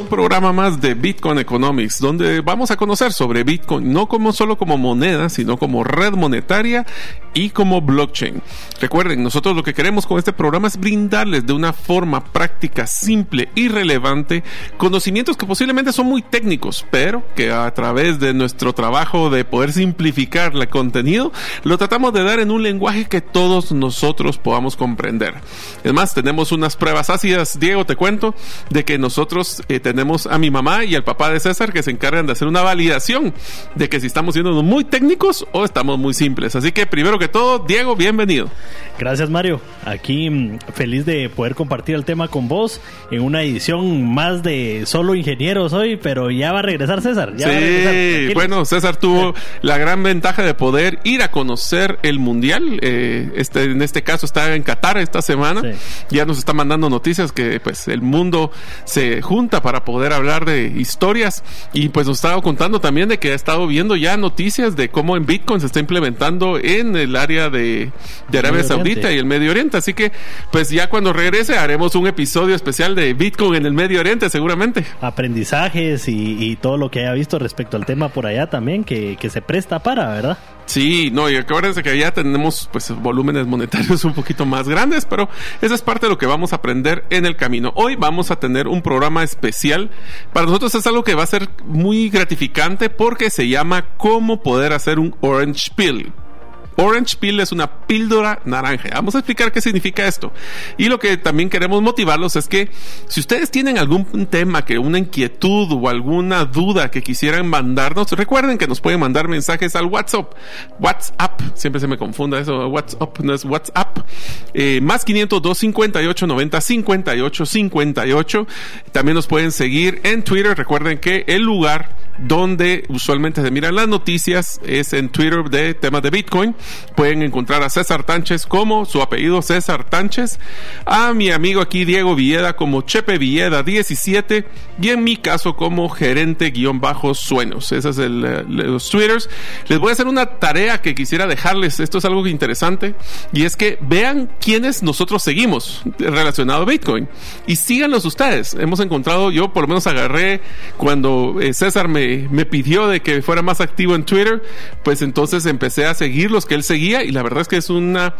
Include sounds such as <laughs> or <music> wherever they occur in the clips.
Un programa más de Bitcoin Economics, donde vamos a conocer sobre Bitcoin no como solo como moneda, sino como red monetaria y como blockchain. Recuerden, nosotros lo que queremos con este programa es brindarles de una forma práctica, simple y relevante conocimientos que posiblemente son muy técnicos, pero que a través de nuestro trabajo de poder simplificar el contenido, lo tratamos de dar en un lenguaje que todos nosotros podamos comprender. Es más, tenemos unas pruebas ácidas, Diego, te cuento, de que nosotros eh, tenemos a mi mamá y al papá de César que se encargan de hacer una validación de que si estamos siendo muy técnicos o estamos muy simples. Así que primero que todo, Diego, bienvenido. Gracias Mario, aquí mm, feliz de poder compartir el tema con vos en una edición más de solo ingenieros hoy, pero ya va a regresar César. sí, bueno, César tuvo la gran ventaja de poder ir a conocer el Mundial. Eh, este, en este caso está en Qatar esta semana. Ya nos está mandando noticias que pues el mundo se junta para poder hablar de historias y pues nos estaba contando también de que ha estado viendo ya noticias de cómo en Bitcoin se está implementando en el área de, Arabia Saudita y el Medio Oriente. Así que pues ya cuando regrese haremos un episodio especial de Bitcoin en el Medio Oriente seguramente. Aprendizajes y, todo lo que haya visto respecto al tema por allá también que, que se presta para, ¿verdad? Sí, no, y acuérdense que ya tenemos pues volúmenes monetarios <laughs> un poquito más grandes, pero esa es parte de lo que vamos a aprender en el camino. Hoy vamos a tener un programa especial. Para nosotros es algo que va a ser muy gratificante porque se llama cómo poder hacer un orange peel. Orange Pill es una píldora naranja. Vamos a explicar qué significa esto. Y lo que también queremos motivarlos es que si ustedes tienen algún tema, que una inquietud o alguna duda que quisieran mandarnos, recuerden que nos pueden mandar mensajes al WhatsApp. WhatsApp, siempre se me confunda eso, WhatsApp no es WhatsApp. Eh, más 502 58 90 58 58. También nos pueden seguir en Twitter. Recuerden que el lugar donde usualmente se miran las noticias es en Twitter de temas de Bitcoin. Pueden encontrar a César Tánchez como su apellido César Tánchez, a mi amigo aquí Diego Villeda como Chepe Villeda 17 y en mi caso como gerente guion bajo sueños. Esos son eh, los Twitters. Les voy a hacer una tarea que quisiera dejarles. Esto es algo interesante y es que vean quiénes nosotros seguimos relacionado a Bitcoin y síganlos ustedes. Hemos encontrado, yo por lo menos agarré cuando eh, César me, me pidió de que fuera más activo en Twitter, pues entonces empecé a seguir los que él seguía y la verdad es que es una,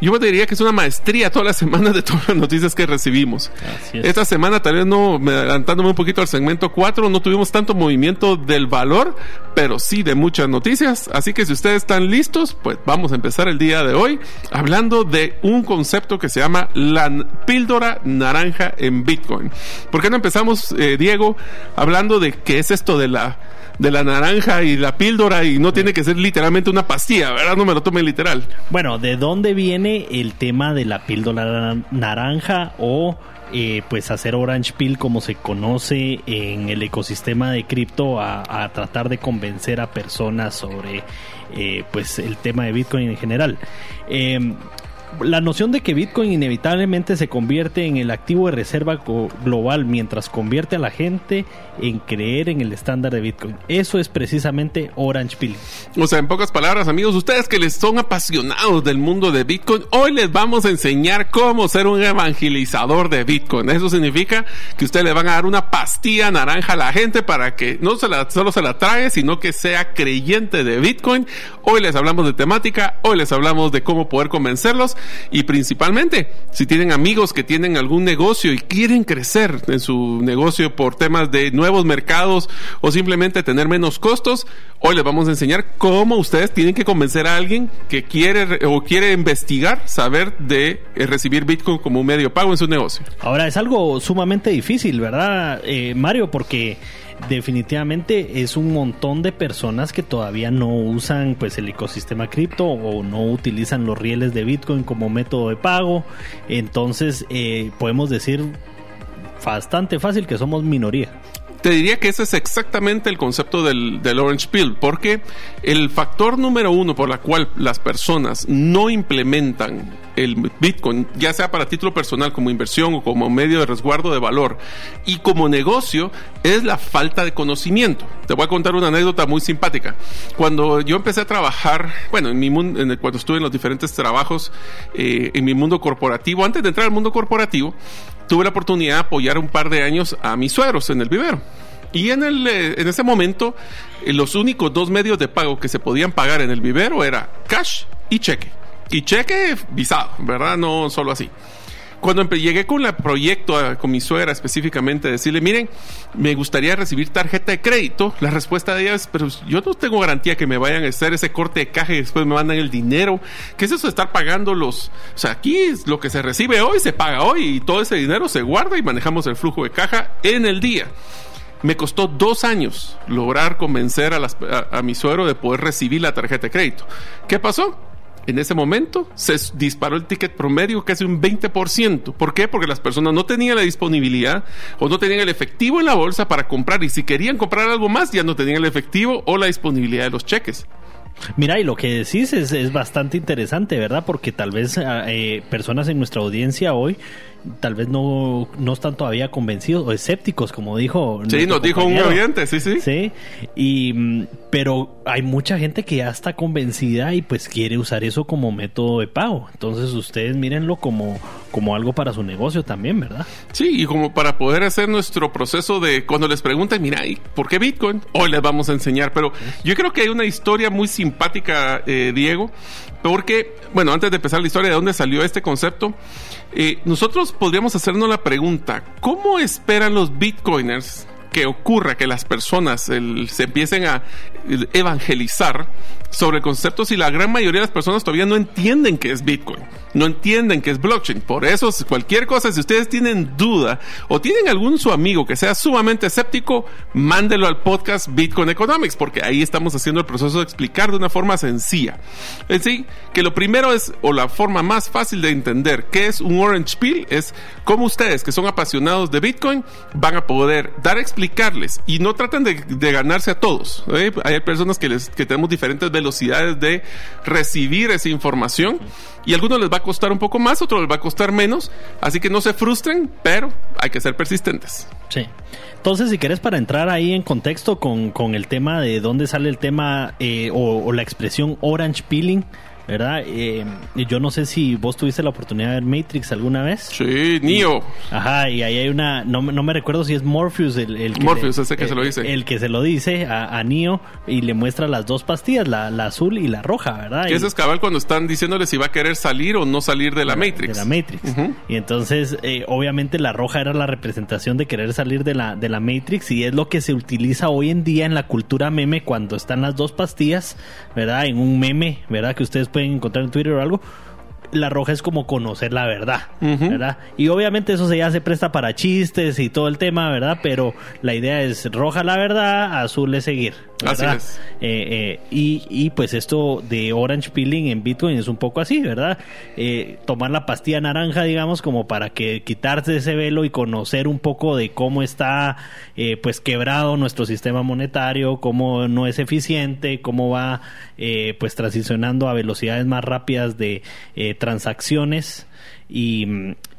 yo diría que es una maestría todas las semanas de todas las noticias que recibimos. Esta semana tal vez no, adelantándome un poquito al segmento 4, no tuvimos tanto movimiento del valor, pero sí de muchas noticias. Así que si ustedes están listos, pues vamos a empezar el día de hoy hablando de un concepto que se llama la píldora naranja en Bitcoin. ¿Por qué no empezamos, eh, Diego, hablando de qué es esto de la de la naranja y la píldora y no tiene que ser literalmente una pastilla, ¿verdad? No me lo tomen literal. Bueno, ¿de dónde viene el tema de la píldora naranja o eh, pues hacer Orange Pill como se conoce en el ecosistema de cripto a, tratar de convencer a personas sobre eh, pues el tema de Bitcoin en general. Eh, la noción de que Bitcoin inevitablemente se convierte en el activo de reserva global mientras convierte a la gente en creer en el estándar de Bitcoin. Eso es precisamente Orange Pill. O sea, en pocas palabras, amigos, ustedes que les son apasionados del mundo de Bitcoin, hoy les vamos a enseñar cómo ser un evangelizador de Bitcoin. Eso significa que ustedes le van a dar una pastilla naranja a la gente para que no se la, solo se la trague, sino que sea creyente de Bitcoin. Hoy les hablamos de temática, hoy les hablamos de cómo poder convencerlos y principalmente si tienen amigos que tienen algún negocio y quieren crecer en su negocio por temas de nuevos mercados o simplemente tener menos costos, hoy les vamos a enseñar cómo ustedes tienen que convencer a alguien que quiere o quiere investigar, saber de eh, recibir Bitcoin como un medio pago en su negocio. Ahora es algo sumamente difícil, ¿verdad, eh, Mario? Porque definitivamente es un montón de personas que todavía no usan pues el ecosistema cripto o no utilizan los rieles de Bitcoin como método de pago. Entonces eh, podemos decir bastante fácil que somos minoría Te diría que ese es exactamente el concepto del, del Orange Pill, porque el factor número uno por la cual las personas no implementan el Bitcoin, ya sea para título personal como inversión o como medio de resguardo de valor y como negocio, es la falta de conocimiento. Te voy a contar una anécdota muy simpática. Cuando yo empecé a trabajar, bueno, en mi mundo, en cuando estuve en los diferentes trabajos eh, en mi mundo corporativo, antes de entrar al mundo corporativo, tuve la oportunidad de apoyar un par de años a mis suegros en el vivero. Y en, el, eh, en ese momento, eh, los únicos dos medios de pago que se podían pagar en el vivero era cash y cheque. Y cheque visado, ¿verdad? No solo así. Cuando llegué con el proyecto, con mi suegra específicamente, decirle, miren, me gustaría recibir tarjeta de crédito, la respuesta de ella es, pero yo no tengo garantía que me vayan a hacer ese corte de caja y después me mandan el dinero. ¿Qué es eso de estar pagando los... O sea, aquí es lo que se recibe hoy, se paga hoy y todo ese dinero se guarda y manejamos el flujo de caja en el día. Me costó dos años lograr convencer a, a mi suegro de poder recibir la tarjeta de crédito. ¿Qué pasó? En ese momento se disparó el ticket promedio casi un 20%. ¿Por qué? Porque las personas no tenían la disponibilidad o no tenían el efectivo en la bolsa para comprar y si querían comprar algo más ya no tenían el efectivo o la disponibilidad de los cheques. Mira, y lo que decís es, bastante interesante, ¿verdad? Porque tal vez ah, eh, personas en nuestra audiencia hoy tal vez no, no están todavía convencidos o escépticos, como dijo. Sí, nos dijo un oyente, sí, sí. Sí, y, mm, pero hay mucha gente que ya está convencida y pues quiere usar eso como método de pago. Entonces ustedes mírenlo como, como algo para su negocio también, ¿verdad? Sí, y como para poder hacer nuestro proceso de cuando les preguntan, mira, ¿por qué Bitcoin? Hoy les vamos a enseñar, pero yo creo que hay una historia muy simpática, eh, Diego, porque, bueno, antes de empezar la historia de dónde salió este concepto, eh, nosotros podríamos hacernos la pregunta, ¿cómo esperan los bitcoiners que ocurra que las personas se empiecen a evangelizar sobre conceptos y la gran mayoría de las personas todavía no entienden qué es Bitcoin, no entienden qué es blockchain. Por eso, cualquier cosa, si ustedes tienen duda o tienen algún su amigo que sea sumamente escéptico, mándelo al podcast Bitcoin Economics, porque ahí estamos haciendo el proceso de explicar de una forma sencilla. Es decir, que lo primero es, o la forma más fácil de entender qué es un Orange Pill, es cómo ustedes que son apasionados de Bitcoin van a poder dar explicarles y no tratan de, ganarse a todos. ¿eh? Hay personas que, les, que tenemos diferentes velocidades de recibir esa información y a algunos les va a costar un poco más, otros les va a costar menos, así que no se frustren, pero hay que ser persistentes. Sí. Entonces, si quieres para entrar ahí en contexto con, con el tema de dónde sale el tema eh, o la expresión orange peeling, ¿verdad? Eh, yo no sé si vos tuviste la oportunidad de ver Matrix alguna vez. Sí, Neo. Ajá, y ahí hay una, no, no me recuerdo si es Morpheus el, el que Morpheus, ese que se lo dice. El que se lo dice a, a Neo y le muestra las dos pastillas, la, la azul y la roja, ¿verdad? Que ese es cabal cuando están diciéndole si va a querer salir o no salir de la Matrix. De la Matrix. Y entonces, eh, obviamente la roja era la representación de querer salir de la, de la Matrix y es lo que se utiliza hoy en día en la cultura meme cuando están las dos pastillas, ¿verdad? En un meme, ¿verdad? Que ustedes pueden encontrar en Twitter o algo, la roja es como conocer la verdad, ¿verdad? Y obviamente eso se ya se presta para chistes y todo el tema, ¿verdad? Pero la idea es roja la verdad, azul es seguir. Así es. Eh, eh, y, pues esto de orange peeling en Bitcoin es un poco así, ¿verdad? Eh, tomar la pastilla naranja, digamos, como para que quitarse ese velo y conocer un poco de cómo está pues quebrado nuestro sistema monetario, cómo no es eficiente, cómo va pues transicionando a velocidades más rápidas de transacciones y,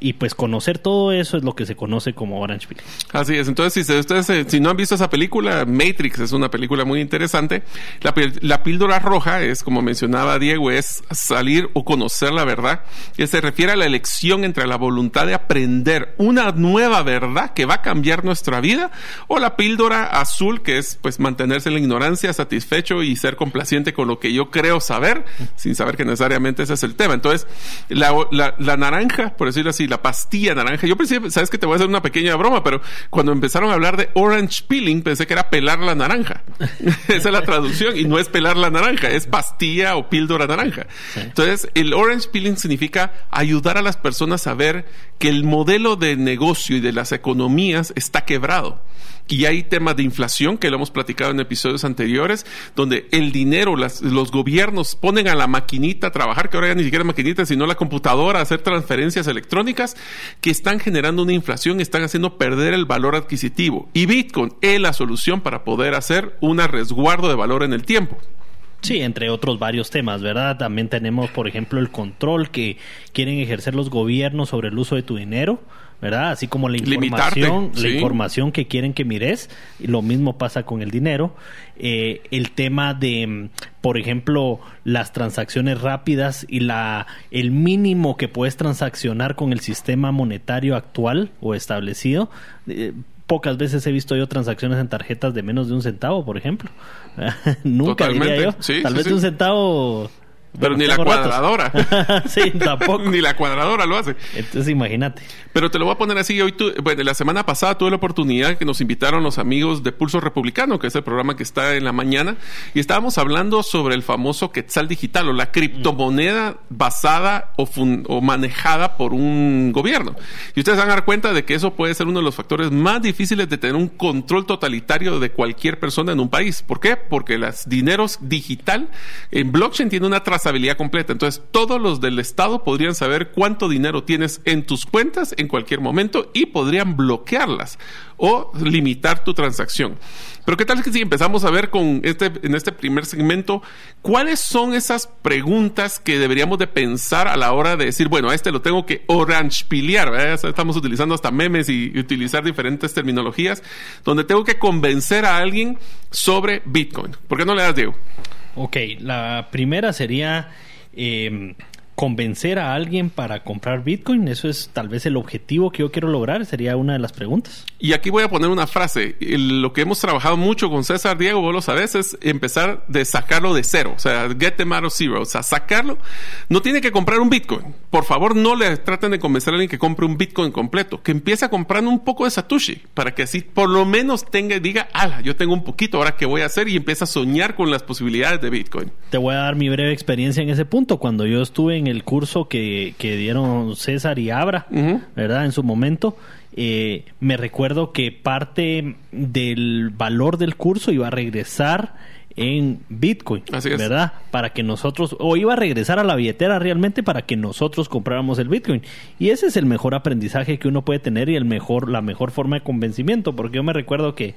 y, pues conocer todo eso es lo que se conoce como Orange Pill. Así es, entonces si ustedes si no han visto esa película, Matrix es una película muy interesante. La, la, píldora roja es, como mencionaba Diego, es salir o conocer la verdad, que se refiere a la elección entre la voluntad de aprender una nueva verdad que va a cambiar nuestra vida, o la píldora azul, que es pues mantenerse en la ignorancia, satisfecho y ser complaciente con lo que yo creo saber, sin saber que necesariamente ese es el tema. Entonces, la, la, la naranja naranja, por decirlo así, la pastilla naranja. Yo pensé, sabes que te voy a hacer una pequeña broma, pero cuando empezaron a hablar de orange peeling, pensé que era pelar la naranja. <laughs> Esa es la traducción y no es pelar la naranja, es pastilla o píldora naranja. Entonces, el orange peeling significa ayudar a las personas a ver que el modelo de negocio y de las economías está quebrado y hay temas de inflación que lo hemos platicado en episodios anteriores, donde el dinero, los gobiernos ponen a la maquinita a trabajar, que ahora ya ni siquiera maquinita, sino la computadora a hacer transferencias electrónicas, que están generando una inflación, están haciendo perder el valor adquisitivo. Y Bitcoin es la solución para poder hacer un resguardo de valor en el tiempo. Sí, entre otros varios temas, ¿verdad? También tenemos, por ejemplo, el control que quieren ejercer los gobiernos sobre el uso de tu dinero. ¿Verdad? Así como la información, la información que quieren que mires, lo mismo pasa con el dinero. Eh, el tema de, por ejemplo, las transacciones rápidas y la el mínimo que puedes transaccionar con el sistema monetario actual o establecido. Eh, pocas veces he visto yo transacciones en tarjetas de menos de un centavo, por ejemplo. <laughs> Nunca diría yo. Tal vez de un centavo pero ni la cuadradora. <laughs> sí, tampoco. <laughs> ni la cuadradora lo hace. Entonces imagínate. Pero te lo voy a poner así. Hoy bueno, la semana pasada tuve la oportunidad que nos invitaron los amigos de Pulso Republicano, que es el programa que está en la mañana, y estábamos hablando sobre el famoso Quetzal digital o la criptomoneda basada o, o manejada por un gobierno. Y ustedes van a dar cuenta de que eso puede ser uno de los factores más difíciles de tener un control totalitario de cualquier persona en un país. ¿Por qué? Porque los dineros digital en blockchain tiene una trazabilidad completa. Entonces, todos los del Estado podrían saber cuánto dinero tienes en tus cuentas en cualquier momento y podrían bloquearlas o limitar tu transacción. Pero qué tal que si empezamos a ver con este en este primer segmento cuáles son esas preguntas que deberíamos de pensar a la hora de decir, bueno, a este lo tengo que orange piliar, estamos utilizando hasta memes y, y utilizar diferentes terminologías donde tengo que convencer a alguien sobre Bitcoin. ¿Por qué no le das Diego? Ok, la primera sería eh, convencer a alguien para comprar Bitcoin? Eso es tal vez el objetivo que yo quiero lograr, sería una de las preguntas. Y aquí voy a poner una frase. Lo que hemos trabajado mucho con César Diego, vos lo sabes, es empezar de sacarlo de cero. O sea, get them out of zero. O sea, sacarlo. No tiene que comprar un Bitcoin. Por favor, no le traten de convencer a alguien que compre un Bitcoin completo. Que empiece a comprar un poco de Satoshi. Para que así por lo menos tenga y diga, ala, yo tengo un poquito, ahora qué voy a hacer. Y empieza a soñar con las posibilidades de Bitcoin. Te voy a dar mi breve experiencia en ese punto. Cuando yo estuve en el curso que, dieron César y Abra, ¿verdad? En su momento, eh, me recuerdo que parte del valor del curso iba a regresar en Bitcoin, ¿verdad? Para que nosotros, o iba a regresar a la billetera realmente para que nosotros compráramos el Bitcoin. Y ese es el mejor aprendizaje que uno puede tener y el mejor, la mejor forma de convencimiento, porque yo me recuerdo que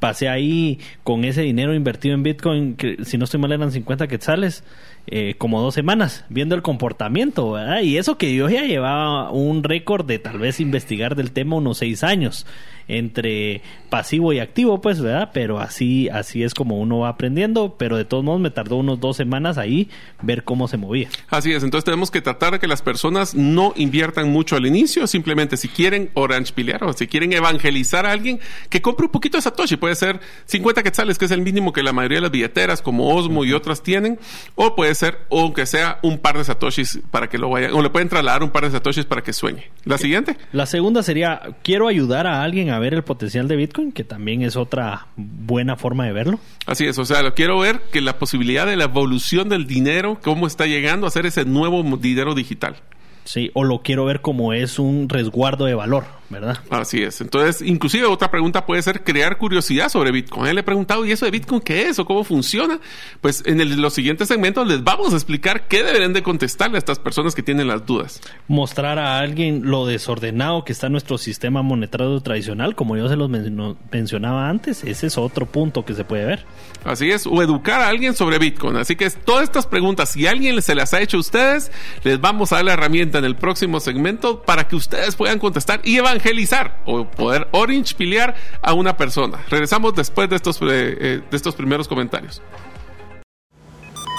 pasé ahí con ese dinero invertido en Bitcoin, que si no estoy mal eran 50 quetzales, eh, como dos semanas, viendo el comportamiento, ¿verdad? Y eso que yo ya llevaba un récord de tal vez investigar del tema unos seis años entre pasivo y activo, pues, ¿verdad? Pero así, así es como uno va aprendiendo, pero de todos modos me tardó unos dos semanas ahí ver cómo se movía. Así es, entonces tenemos que tratar de que las personas no inviertan mucho al inicio, simplemente si quieren orange pilear o si quieren evangelizar a alguien, que compre un poquito de Satoshi, puede ser 50 quetzales, que es el mínimo que la mayoría de las billeteras como Osmo y otras tienen, o puede ser, aunque sea un par de Satoshis para que lo vayan, o le pueden trasladar un par de Satoshis para que sueñe. La siguiente. La segunda sería, quiero ayudar a alguien a ver el potencial de Bitcoin, que también es otra buena forma de verlo. Así es, o sea, quiero ver que la posibilidad de la evolución del dinero, cómo está llegando a ser ese nuevo dinero digital. Sí, o lo quiero ver como es un resguardo de valor, ¿verdad? Así es. Entonces, inclusive otra pregunta puede ser crear curiosidad sobre Bitcoin. Él le he preguntado, ¿y eso de Bitcoin qué es o cómo funciona? Pues en los siguientes segmentos les vamos a explicar qué deberían de contestarle a estas personas que tienen las dudas. Mostrar a alguien lo desordenado que está nuestro sistema monetario tradicional, como yo se los mencionaba antes, ese es otro punto que se puede ver. Así es, o educar a alguien sobre Bitcoin. Así que todas estas preguntas, si alguien se las ha hecho a ustedes, les vamos a dar la herramienta en el próximo segmento para que ustedes puedan contestar y evangelizar o poder orange piliar a una persona. Regresamos después de estos, eh, eh, de estos primeros comentarios.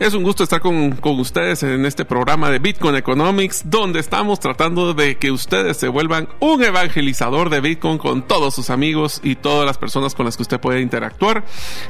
Es un gusto estar con, con, ustedes en este programa de Bitcoin Economics, donde estamos tratando de que ustedes se vuelvan un evangelizador de Bitcoin con todos sus amigos y todas las personas con las que usted puede interactuar.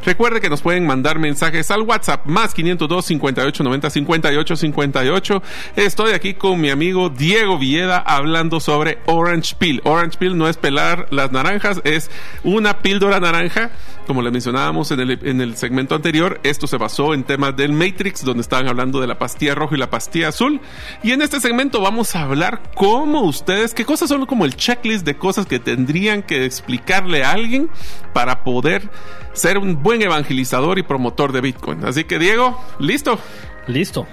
Recuerde que nos pueden mandar mensajes al WhatsApp más 502 58 90 58 58. Estoy aquí con mi amigo Diego Villeda hablando sobre Orange Peel. Orange Peel no es pelar las naranjas, es una píldora naranja. Como le mencionábamos en el, en el segmento anterior, esto se basó en temas del Matrix, donde estaban hablando de la pastilla roja y la pastilla azul. Y en este segmento vamos a hablar cómo ustedes, qué cosas son como el checklist de cosas que tendrían que explicarle a alguien para poder ser un buen evangelizador y promotor de Bitcoin. Así que Diego, listo. Listo.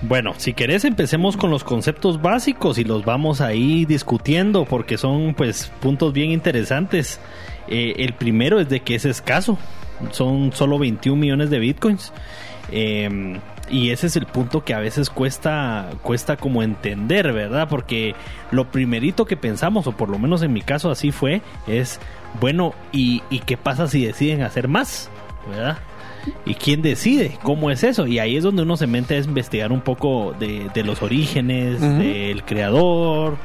Bueno, si querés empecemos con los conceptos básicos y los vamos ahí discutiendo porque son pues puntos bien interesantes. Eh, el primero es de que es escaso, son solo 21 millones de bitcoins. Eh, y ese es el punto que a veces cuesta, cuesta como entender, ¿verdad? Porque lo primerito que pensamos, o por lo menos en mi caso así fue, es, bueno, ¿y, y qué pasa si deciden hacer más? ¿Verdad? ¿Y quién decide? ¿Cómo es eso? Y ahí es donde uno se mete a investigar un poco de, de los orígenes, uh -huh. del creador,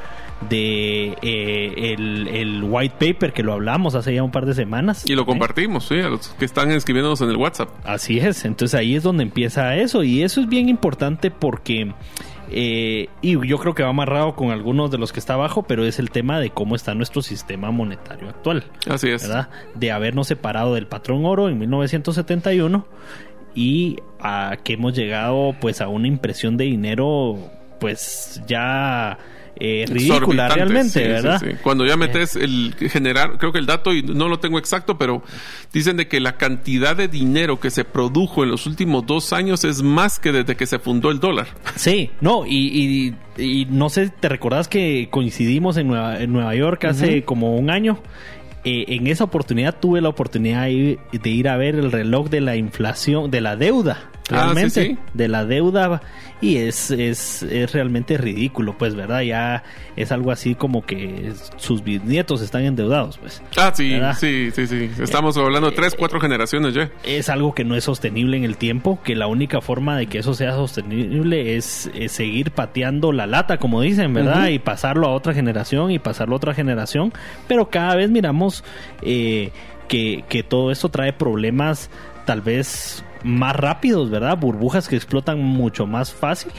de eh, el, el, white paper que lo hablamos hace ya un par de semanas. Y lo compartimos, ¿sí? A los que están escribiéndonos en el WhatsApp. Así es, entonces ahí es donde empieza eso y eso es bien importante porque... Eh, y yo creo que va amarrado con algunos de los que está abajo, pero es el tema de cómo está nuestro sistema monetario actual. Así es. ¿verdad? De habernos separado del patrón oro en 1971 y a que hemos llegado pues a una impresión de dinero pues ya eh, ridícula realmente, sí, ¿verdad? Sí, sí. Cuando ya metes el generar, creo que el dato, y no lo tengo exacto, pero dicen de que la cantidad de dinero que se produjo en los últimos dos años es más que desde que se fundó el dólar. Sí, no, y, y, y no sé, ¿te recordás que coincidimos en Nueva, en Nueva York hace uh -huh. como un año? Eh, en esa oportunidad tuve la oportunidad de ir, de ir, a ver el reloj de la inflación, de la deuda, realmente, ah, sí, sí. de la deuda y es, es, es, realmente ridículo, pues, ¿verdad? Ya es algo así como que sus bisnietos están endeudados, pues. Ah, sí, ¿verdad? sí, sí, sí. Estamos eh, hablando de tres, cuatro generaciones ya. Es algo que no es sostenible en el tiempo, que la única forma de que eso sea sostenible es, es seguir pateando la lata, como dicen, ¿verdad? Uh -huh. Y pasarlo a otra generación y pasarlo a otra generación, pero cada vez miramos eh, que, que todo esto trae problemas tal vez más rápidos, ¿verdad? Burbujas que explotan mucho más fácil.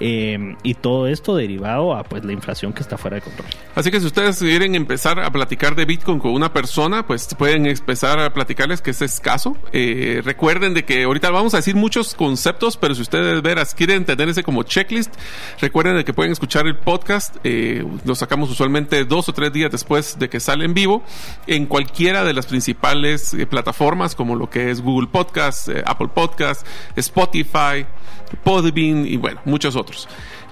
Eh, y todo esto derivado a pues la inflación que está fuera de control. Así que si ustedes quieren empezar a platicar de Bitcoin con una persona, pues pueden empezar a platicarles que es escaso. Eh, recuerden de que ahorita vamos a decir muchos conceptos, pero si ustedes veras quieren tener ese como checklist, recuerden de que pueden escuchar el podcast. Eh, lo sacamos usualmente dos o tres días después de que sale en vivo en cualquiera de las principales eh, plataformas como lo que es Google Podcast, eh, Apple Podcast, Spotify, Podbean y bueno, muchos otros.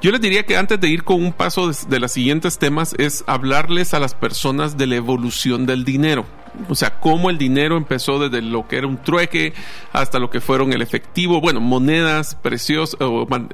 Yo les diría que antes de ir con un paso de, de los siguientes temas es hablarles a las personas de la evolución del dinero o sea, cómo el dinero empezó desde lo que era un trueque hasta lo que fueron el efectivo, bueno, monedas preciosas,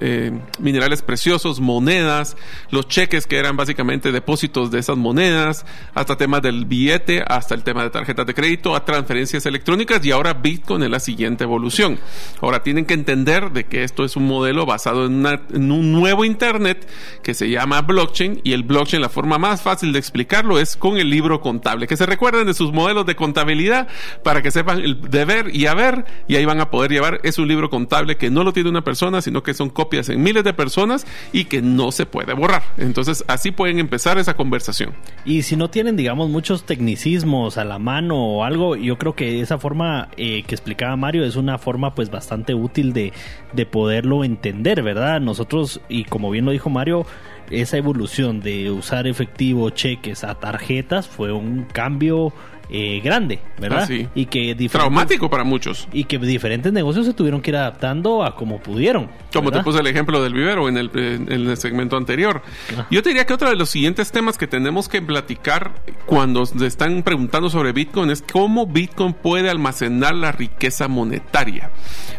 eh, minerales preciosos, monedas, los cheques que eran básicamente depósitos de esas monedas, hasta temas del billete, hasta el tema de tarjetas de crédito, a transferencias electrónicas y ahora Bitcoin es la siguiente evolución. Ahora tienen que entender de que esto es un modelo basado en, un nuevo Internet que se llama blockchain y el blockchain, la forma más fácil de explicarlo es con el libro contable, que se recuerden de sus modelos modelos de contabilidad para que sepan el deber y haber y ahí van a poder llevar. Es un libro contable que no lo tiene una persona, sino que son copias en miles de personas y que no se puede borrar. Entonces así pueden empezar esa conversación. Y si no tienen, digamos, muchos tecnicismos a la mano o algo, yo creo que esa forma eh, que explicaba Mario es una forma pues bastante útil de, de poderlo entender, ¿verdad? Nosotros, y como bien lo dijo Mario, esa evolución de usar efectivo, cheques a tarjetas fue un cambio eh, grande, ¿verdad? Ah, sí. Y que Traumático para muchos. Y que diferentes negocios se tuvieron que ir adaptando a como pudieron. Como te puse el ejemplo del vivero en el, en el segmento anterior. Ah. Yo te diría que otro de los siguientes temas que tenemos que platicar cuando se están preguntando sobre Bitcoin es cómo Bitcoin puede almacenar la riqueza monetaria.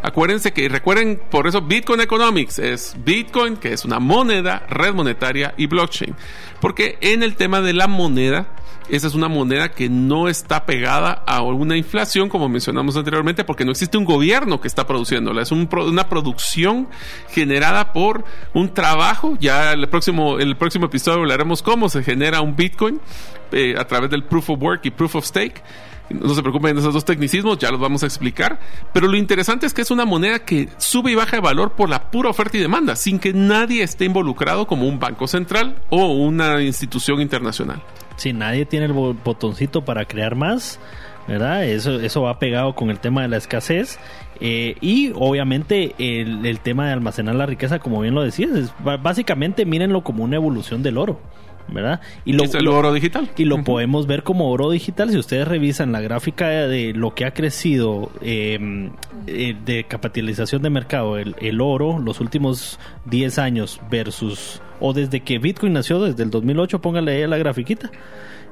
Acuérdense que, recuerden, por eso Bitcoin Economics es Bitcoin, que es una moneda, red monetaria y blockchain. Porque en el tema de la moneda, esa es una moneda que no está pegada a una inflación, como mencionamos anteriormente, porque no existe un gobierno que está produciéndola. Es una producción generada por un trabajo. Ya el próximo, el próximo episodio hablaremos cómo se genera un Bitcoin eh, a través del Proof of Work y Proof of Stake. No se preocupen de esos dos tecnicismos, ya los vamos a explicar. Pero lo interesante es que es una moneda que sube y baja de valor por la pura oferta y demanda, sin que nadie esté involucrado como un banco central o una institución internacional. Si nadie tiene el bo- botoncito para crear más, ¿verdad? Eso, eso va pegado con el tema de la escasez. eh, y obviamente el, el tema de almacenar la riqueza, como bien lo decías, es básicamente mírenlo como una evolución del oro, ¿verdad? Y lo, es el oro digital. y lo podemos ver como oro digital. Si ustedes revisan la gráfica de lo que ha crecido eh, eh, de capitalización de mercado, el, el oro, los últimos 10 años versus, o desde que Bitcoin nació, desde el 2008, póngale ahí a la grafiquita.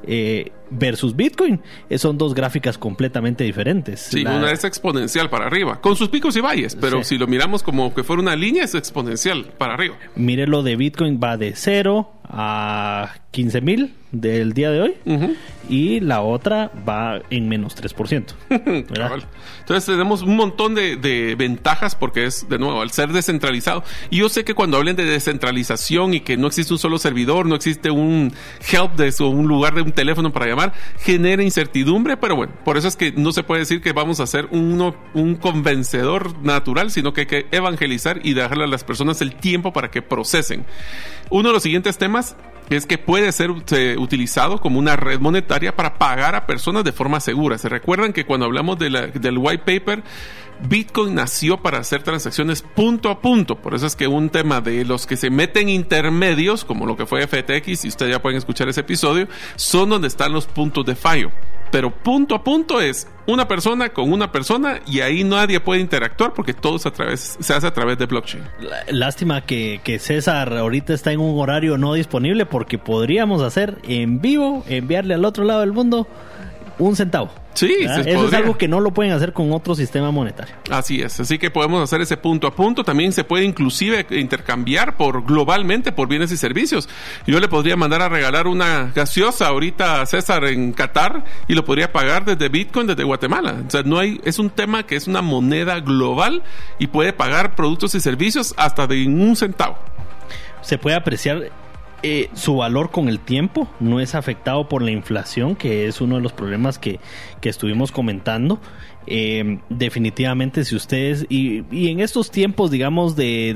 eh, versus Bitcoin, eh, son dos gráficas completamente diferentes. Sí, La- una es exponencial para arriba, con sus picos y valles, pero Sí. si lo miramos como que fuera una línea, es exponencial para arriba. Mire lo de Bitcoin va de 0 a 15 mil del día de hoy y la otra va en menos 3%. <laughs> ¿verdad? Cabal. Entonces tenemos un montón de, de ventajas porque es, de nuevo, al ser descentralizado. Y yo sé que cuando hablen de descentralización y que no existe un solo servidor, no existe un helpdesk o un lugar de un teléfono para llamar, genera incertidumbre, pero bueno, por eso es que no se puede decir que vamos a ser uno, un convencedor natural, sino que hay que evangelizar y dejarle a las personas el tiempo para que procesen. Uno de los siguientes temas es que puede ser eh, utilizado como una red monetaria para pagar a personas de forma segura. Se recuerdan que cuando hablamos de la- del white paper, Bitcoin nació para hacer transacciones punto a punto. Por eso es que un tema de los que se meten intermedios, como lo que fue FTX, y ustedes ya pueden escuchar ese episodio, son donde están los puntos de fallo. Pero punto a punto es una persona con una persona y ahí nadie puede interactuar porque todo a través, se hace a través de blockchain. Lá- Lástima que, que César ahorita está en un horario no disponible porque podríamos hacer en vivo, enviarle al otro lado del mundo un centavo. Sí, Eso es algo que no lo pueden hacer con otro sistema monetario. Así es, así que podemos hacer ese punto a punto. También se puede inclusive intercambiar por globalmente por bienes y servicios. Yo le podría mandar a regalar una gaseosa ahorita a César en Qatar y lo podría pagar desde Bitcoin desde Guatemala. O sea, no hay, es un tema que es una moneda global y puede pagar productos y servicios hasta de un centavo. Se puede apreciar eh, su valor con el tiempo, no es afectado por la inflación, que es uno de los problemas que, que estuvimos comentando. Eh, definitivamente si ustedes y, y en estos tiempos digamos de,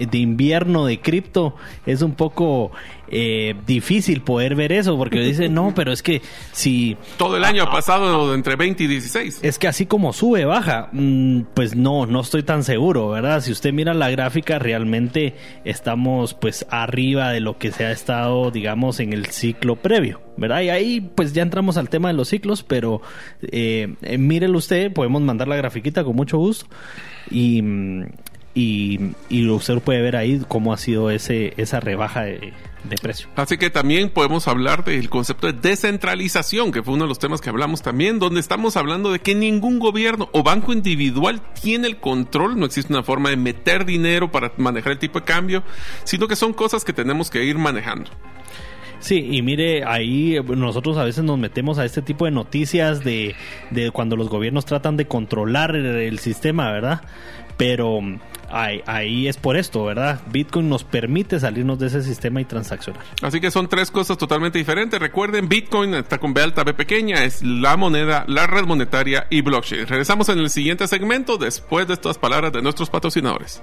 de invierno de cripto es un poco eh, difícil poder ver eso porque dicen no <laughs> pero es que si Todo el año ha pasado entre 20 y 16. es que así como sube, baja, mm, pues no, no estoy tan seguro, ¿verdad? Si usted mira la gráfica, realmente estamos pues arriba de lo que se ha estado, digamos, en el ciclo previo, ¿verdad? Y ahí pues ya entramos al tema de los ciclos, pero eh, eh, mírelo usted, podemos mandar la grafiquita con mucho gusto y... Y, y usted puede ver ahí cómo ha sido ese, esa rebaja de, de precio. Así que también podemos hablar del concepto de descentralización, que fue uno de los temas que hablamos también, donde estamos hablando de que ningún gobierno o banco individual tiene el control, no existe una forma de meter dinero para manejar el tipo de cambio, sino que son cosas que tenemos que ir manejando. Sí, y mire, ahí nosotros a veces nos metemos a este tipo de noticias de, de cuando los gobiernos tratan de controlar el, el sistema, ¿verdad? Pero ahí, es por esto, ¿verdad? Bitcoin nos permite salirnos de ese sistema y transaccionar. Así que son tres cosas totalmente diferentes. Recuerden, Bitcoin está con B alta, B pequeña, es la moneda, la red monetaria y blockchain. Regresamos en el siguiente segmento después de estas palabras de nuestros patrocinadores.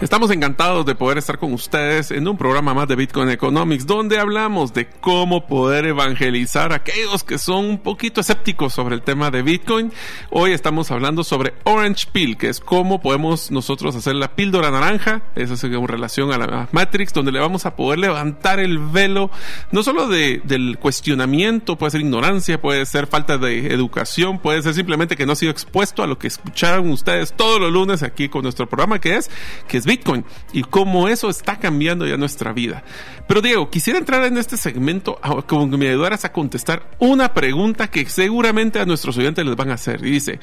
Estamos encantados de poder estar con ustedes en un programa más de Bitcoin Economics, donde hablamos de cómo poder evangelizar a aquellos que son un poquito escépticos sobre el tema de Bitcoin. Hoy estamos hablando sobre Orange Pill, que es cómo podemos nosotros hacer la píldora naranja, eso es en relación a la Matrix, donde le vamos a poder levantar el velo, no solo de, del cuestionamiento, puede ser ignorancia, puede ser falta de educación, puede ser simplemente que no ha sido expuesto a lo que escucharon ustedes todos los lunes aquí con nuestro programa, que es, que es Bitcoin y cómo eso está cambiando ya nuestra vida. Pero Diego, quisiera entrar en este segmento como que me ayudaras a contestar una pregunta que seguramente a nuestros oyentes les van a hacer. Y dice,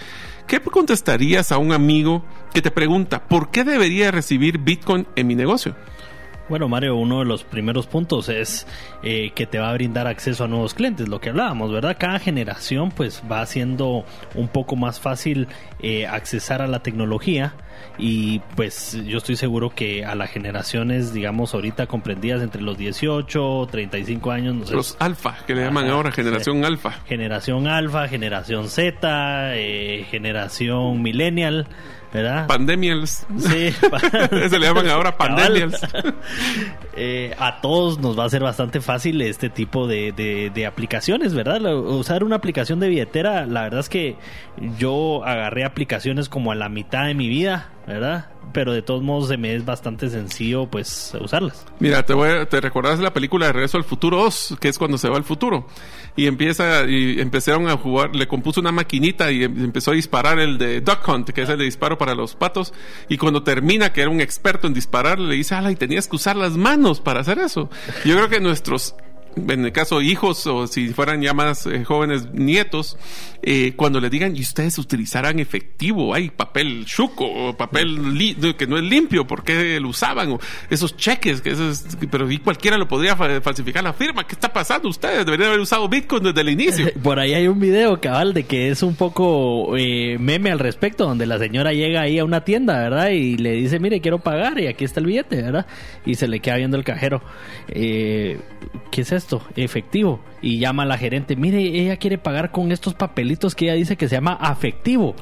¿qué contestarías a un amigo que te pregunta, ¿por qué debería recibir Bitcoin en mi negocio? Bueno, Mario, uno de los primeros puntos es eh, que te va a brindar acceso a nuevos clientes, lo que hablábamos, ¿verdad? Cada generación pues va haciendo un poco más fácil eh, accesar a la tecnología y pues yo estoy seguro que a las generaciones, digamos, ahorita comprendidas entre los 18, 35 años, no sé. Los alfa, que le llaman ahora generación alfa. Generación alfa, generación Z, eh, generación millennial. ¿Verdad? Pandemials. Sí. Se <laughs> le llaman ahora <laughs> pandemials. <laughs> Eh, a todos nos va a ser bastante fácil este tipo de, de, aplicaciones, ¿verdad? Usar una aplicación de billetera, la verdad es que yo agarré aplicaciones como a la mitad de mi vida, ¿verdad? Pero de todos modos se me es bastante sencillo pues usarlas. Mira, te voy te recordás la película de Regreso al Futuro 2, que es cuando se va al futuro. Y empieza, y empezaron a jugar, le compuso una maquinita y em, empezó a disparar el de Duck Hunt, que es el de disparo para los patos. Y cuando termina, que era un experto en disparar, le dice, ala, y tenías que usar las manos para hacer eso. Yo creo que nuestros en el caso hijos o si fueran ya más eh, jóvenes nietos, eh, cuando le digan y ustedes utilizarán efectivo, hay papel chuco o papel que no es limpio, ¿por qué lo usaban? O esos cheques, que pero y cualquiera lo podría falsificar la firma, ¿qué está pasando? Ustedes deberían haber usado Bitcoin desde el inicio. <laughs> Por ahí hay un video cabal de que es un poco eh, meme al respecto, donde la señora llega ahí a una tienda, ¿verdad? Y le dice, mire, quiero pagar y aquí está el billete, ¿verdad? Y se le queda viendo el cajero. ¿Qué es esto? efectivo. Y llama a la gerente, mire, ella quiere pagar con estos papelitos que ella dice que se llama afectivo.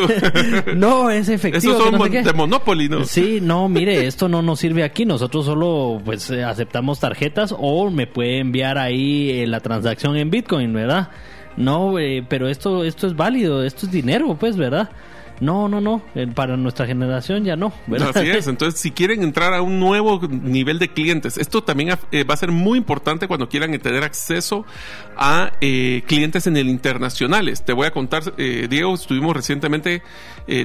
<laughs> no, es efectivo. Esos son de Monopoly, ¿no? Sí, no, mire, esto no nos sirve aquí. Nosotros solo pues eh, aceptamos tarjetas o me puede enviar ahí eh, la transacción en Bitcoin, ¿verdad? No, eh, pero esto, esto es válido, esto es dinero, pues, ¿verdad? No, no, no, eh, para nuestra generación ya no. Así es, <laughs> entonces si quieren entrar a un nuevo nivel de clientes, esto también eh, va a ser muy importante cuando quieran tener acceso a eh, clientes en el internacionales. Te voy a contar, Diego, estuvimos recientemente,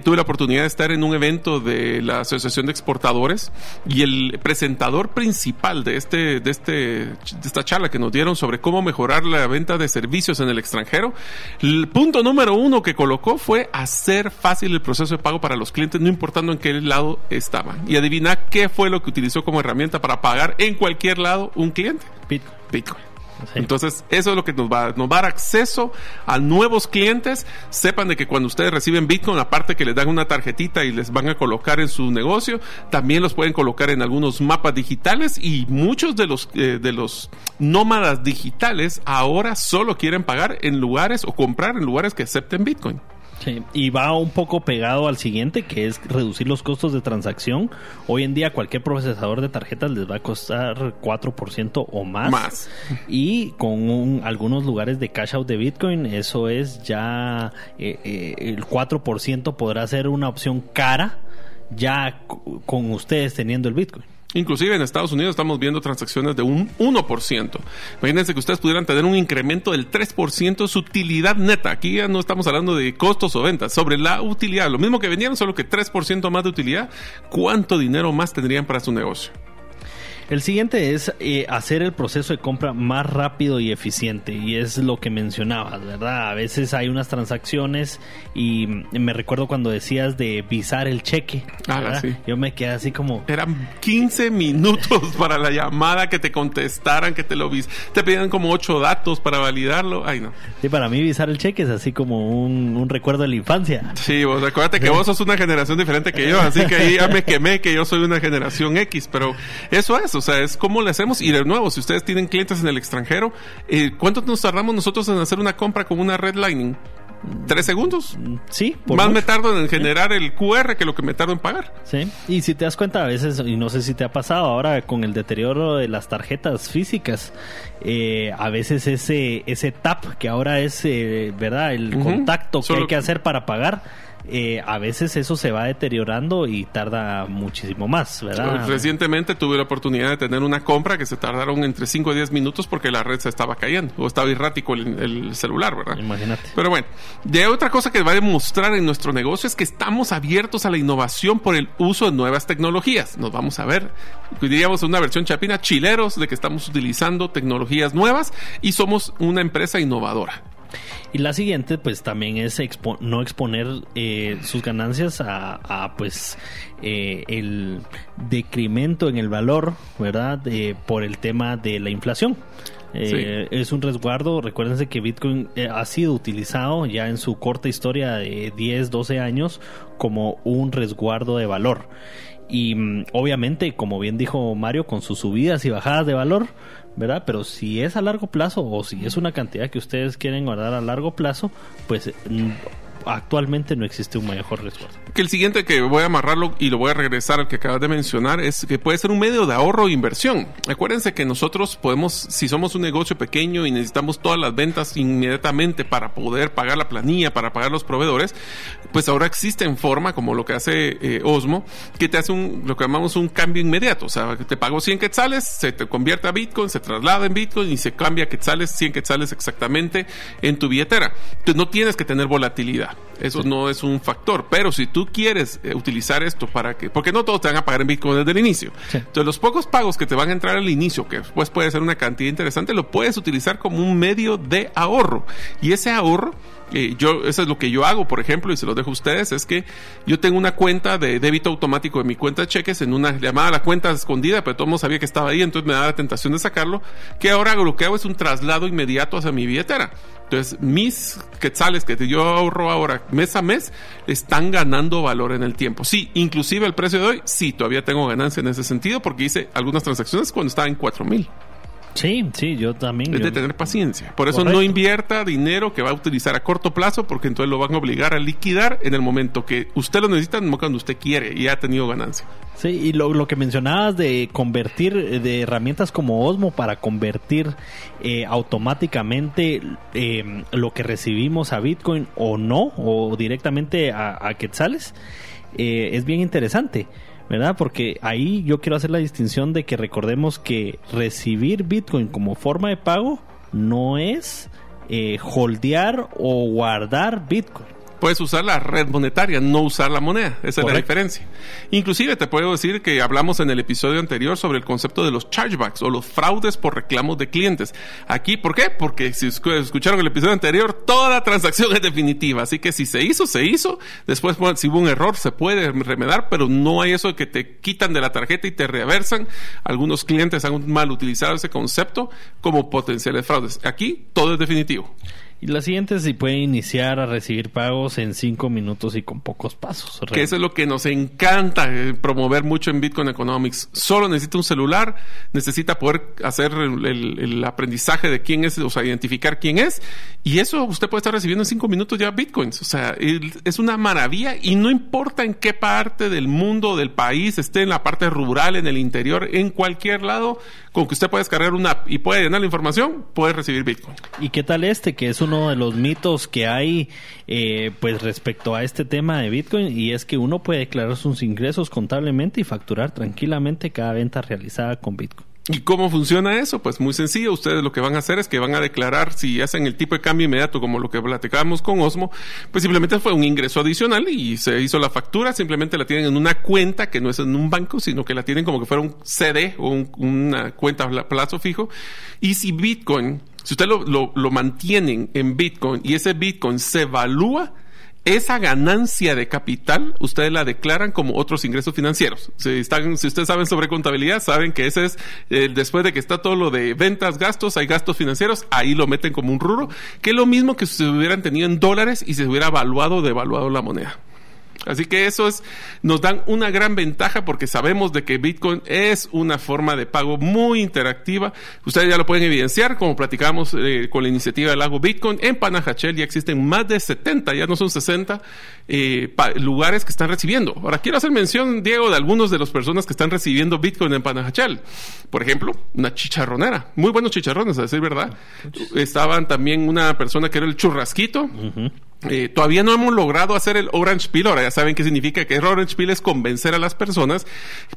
tuve la oportunidad de estar en un evento de la Asociación de Exportadores y el presentador principal de, este, de, este, de esta charla que nos dieron sobre cómo mejorar la venta de servicios en el extranjero, el punto número uno que colocó fue hacer fácil el proceso de pago para los clientes, no importando en qué lado estaban. Y adivina qué fue lo que utilizó como herramienta para pagar en cualquier lado un cliente. Bitcoin. Bitcoin. Entonces, eso es lo que nos va, a dar acceso a nuevos clientes. Sepan de que cuando ustedes reciben Bitcoin, aparte que les dan una tarjetita y les van a colocar en su negocio, también los pueden colocar en algunos mapas digitales y muchos de los, eh, de los nómadas digitales ahora solo quieren pagar en lugares o comprar en lugares que acepten Bitcoin. Sí, y va un poco pegado al siguiente, que es reducir los costos de transacción. Hoy en día cualquier procesador de tarjetas les va a costar 4% o más. Más. Y con algunos lugares de cash out de Bitcoin, eso es ya eh, eh, el 4% podrá ser una opción cara ya con ustedes teniendo el Bitcoin. Inclusive en Estados Unidos estamos viendo transacciones de un 1%. Imagínense que ustedes pudieran tener un incremento del 3% de su utilidad neta. Aquí ya no estamos hablando de costos o ventas, sobre la utilidad. Lo mismo que vendían, solo que 3% más de utilidad. ¿Cuánto dinero más tendrían para su negocio? El siguiente es eh, hacer el proceso de compra más rápido y eficiente. Y es lo que mencionabas, ¿verdad? A veces hay unas transacciones y me recuerdo cuando decías de visar el cheque. Ah, sí. Yo me quedé así como... Eran 15 <laughs> minutos para la llamada, que te contestaran, que te lo vis... Te pedían como 8 datos para validarlo. Ay, no. Sí, para mí visar el cheque es así como un, recuerdo de la infancia. Sí, vos acuérdate que vos sos una generación diferente que yo, así que ahí ya me quemé que yo soy una generación X, pero eso es, o sea, es como le hacemos. Y de nuevo, si ustedes tienen clientes en el extranjero, eh, ¿cuánto nos tardamos nosotros en hacer una compra con una red Lightning? ¿Tres segundos? Sí. Más me tardo en generar el QR que lo que me tardo en pagar. Sí. Y si te das cuenta, a veces, y no sé si te ha pasado ahora con el deterioro de las tarjetas físicas, eh, a veces ese, ese tap que ahora es, eh, ¿verdad? El contacto que hay que hacer para pagar eh, a veces eso se va deteriorando y tarda muchísimo más, ¿verdad? Recientemente tuve la oportunidad de tener una compra que se tardaron entre 5 y 10 minutos porque la red se estaba cayendo o estaba errático el, celular, ¿verdad? Imagínate. Pero bueno, de otra cosa que va a demostrar en nuestro negocio es que estamos abiertos a la innovación por el uso de nuevas tecnologías. Nos vamos a ver, diríamos una versión chapina, chileros de que estamos utilizando tecnologías nuevas y somos una empresa innovadora. Y la siguiente, pues también es no exponer eh, sus ganancias a, pues eh, el decremento en el valor, ¿verdad? por el tema de la inflación. Eh, es un resguardo. Recuérdense que Bitcoin ha sido utilizado ya en su corta historia de 10, 12 años como un resguardo de valor. Y mm, obviamente, como bien dijo Mario, con sus subidas y bajadas de valor, ¿verdad? Pero si es a largo plazo o si es una cantidad que ustedes quieren guardar a largo plazo, pues mm, actualmente no existe un mejor resguardo. Que el siguiente que voy a amarrarlo y lo voy a regresar al que acabas de mencionar es que puede ser un medio de ahorro e inversión. Acuérdense que nosotros podemos, si somos un negocio pequeño y necesitamos todas las ventas inmediatamente para poder pagar la planilla, para pagar los proveedores, pues ahora existe en forma, como lo que hace eh, Osmo, que te hace un, lo que llamamos un cambio inmediato. O sea, te pago 100 quetzales, se te convierte a Bitcoin, se traslada en Bitcoin y se cambia quetzales, 100 quetzales exactamente en tu billetera. Entonces no tienes que tener volatilidad. Eso no es un factor. Pero si tú quieres eh, utilizar esto para que, porque no todos te van a pagar en Bitcoin desde el inicio. Entonces, los pocos pagos que te van a entrar al inicio, que después puede ser una cantidad interesante, lo puedes utilizar como un medio de ahorro. Y ese ahorro yo, eso es lo que yo hago, por ejemplo, y se lo dejo a ustedes, es que yo tengo una cuenta de débito automático de mi cuenta de cheques en una llamada la cuenta escondida, pero todo el mundo sabía que estaba ahí, entonces me da la tentación de sacarlo, que ahora lo que hago es un traslado inmediato hacia mi billetera. Entonces, mis quetzales que yo ahorro ahora mes a mes están ganando valor en el tiempo. Sí, inclusive el precio de hoy, sí, todavía tengo ganancia en ese sentido porque hice algunas transacciones cuando estaba en 4 mil. Sí, sí, yo también. Es de tener paciencia. Por eso no invierta dinero que va a utilizar a corto plazo, porque entonces lo van a obligar a liquidar en el momento que usted lo necesita, no cuando usted quiere y ha tenido ganancia. Sí, y lo, lo que mencionabas de convertir, de herramientas como Osmo para convertir eh, automáticamente em, lo que recibimos a Bitcoin o no, o directamente a, a Quetzales, eh, es bien interesante. ¿Verdad? Porque ahí yo quiero hacer la distinción de que recordemos que recibir Bitcoin como forma de pago no es eh, holdear o guardar Bitcoin puedes usar la red monetaria, no usar la moneda. Esa es la diferencia. Inclusive te puedo decir que hablamos en el episodio anterior sobre el concepto de los chargebacks o los fraudes por reclamos de clientes. Aquí, ¿por qué? Porque si escucharon el episodio anterior, toda transacción es definitiva. Así que si se hizo, se hizo. Después, si hubo un error, se puede remedar, pero no hay eso de que te quitan de la tarjeta y te reversan. Algunos clientes han mal utilizado ese concepto como potenciales fraudes. Aquí, todo es definitivo. Y la siguiente si puede iniciar a recibir pagos en cinco minutos y con pocos pasos. Que eso es lo que nos encanta eh, promover mucho en Bitcoin Economics. Solo necesita un celular, necesita poder hacer el, aprendizaje de quién es, o sea, identificar quién es. Y eso usted puede estar recibiendo en cinco minutos ya Bitcoins. O sea, es una maravilla y no importa en qué parte del mundo, del país, esté en la parte rural, en el interior, en cualquier lado, con que usted pueda descargar una app y puede llenar la información, puede recibir Bitcoin. ¿Y qué tal este? Que es uno de los mitos que hay eh, pues respecto a este tema de Bitcoin y es que uno puede declarar sus ingresos contablemente y facturar tranquilamente cada venta realizada con Bitcoin. ¿Y cómo funciona eso? Pues muy sencillo. Ustedes lo que van a hacer es que van a declarar si hacen el tipo de cambio inmediato como lo que platicábamos con Osmo, pues simplemente fue un ingreso adicional y se hizo la factura. Simplemente la tienen en una cuenta que no es en un banco, sino que la tienen como que fuera un CD o una cuenta a plazo fijo. Y si Bitcoin, si ustedes lo, lo, lo mantienen en Bitcoin y ese Bitcoin se evalúa, esa ganancia de capital ustedes la declaran como otros ingresos financieros. Si, están, si ustedes saben sobre contabilidad, saben que ese es, eh, después de que está todo lo de ventas, gastos, hay gastos financieros, ahí lo meten como un rubro, que es lo mismo que si se hubieran tenido en dólares y se hubiera evaluado o devaluado la moneda. Así que eso es, nos dan una gran ventaja porque sabemos de que Bitcoin es una forma de pago muy interactiva. Ustedes ya lo pueden evidenciar, como platicamos eh, con la iniciativa del lago Bitcoin. En Panajachel ya existen más de 70, ya no son 60 eh, lugares que están recibiendo. Ahora quiero hacer mención, Diego, de algunos de las personas que están recibiendo Bitcoin en Panajachel. Por ejemplo, una chicharronera, muy buenos chicharrones, a decir verdad. Estaban también una persona que era el churrasquito. Eh, todavía no hemos logrado hacer el Orange Peel. Ahora ya saben qué significa que el Orange Peel es convencer a las personas,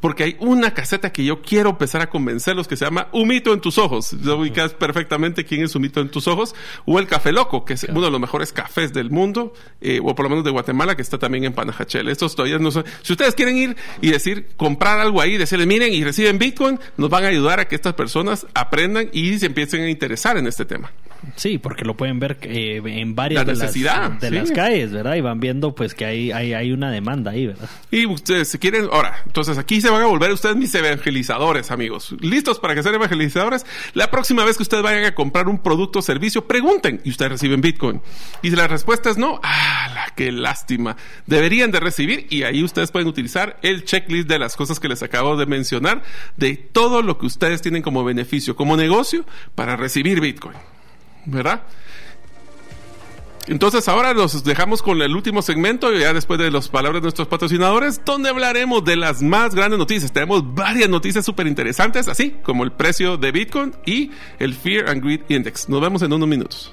porque hay una caseta que yo quiero empezar a convencerlos que se llama Humito en tus ojos. Ya ubicas perfectamente quién es Humito en tus ojos. O el Café Loco, que es uno de los mejores cafés del mundo, eh, o por lo menos de Guatemala, que está también en Panajachel. Estos todavía no son. Si ustedes quieren ir y decir, comprar algo ahí, decirles, miren, y reciben Bitcoin, nos van a ayudar a que estas personas aprendan y se empiecen a interesar en este tema. Sí, porque lo pueden ver eh, en varias de, las, de las calles, ¿verdad? Y van viendo pues que hay, hay, hay una demanda ahí, ¿verdad? Y ustedes si quieren, ahora, entonces aquí se van a volver ustedes mis evangelizadores, amigos. ¿Listos para que sean evangelizadores? La próxima vez que ustedes vayan a comprar un producto o servicio, pregunten y ustedes reciben Bitcoin. Y si la respuesta es no, ¡ah, qué lástima! Deberían de recibir y ahí ustedes pueden utilizar el checklist de las cosas que les acabo de mencionar, de todo lo que ustedes tienen como beneficio, como negocio, para recibir Bitcoin. ¿verdad? Entonces ahora nos dejamos con el último segmento, ya después de las palabras de nuestros patrocinadores, donde hablaremos de las más grandes noticias. Tenemos varias noticias súper interesantes, así como el precio de Bitcoin y el Fear and Greed Index. Nos vemos en unos minutos.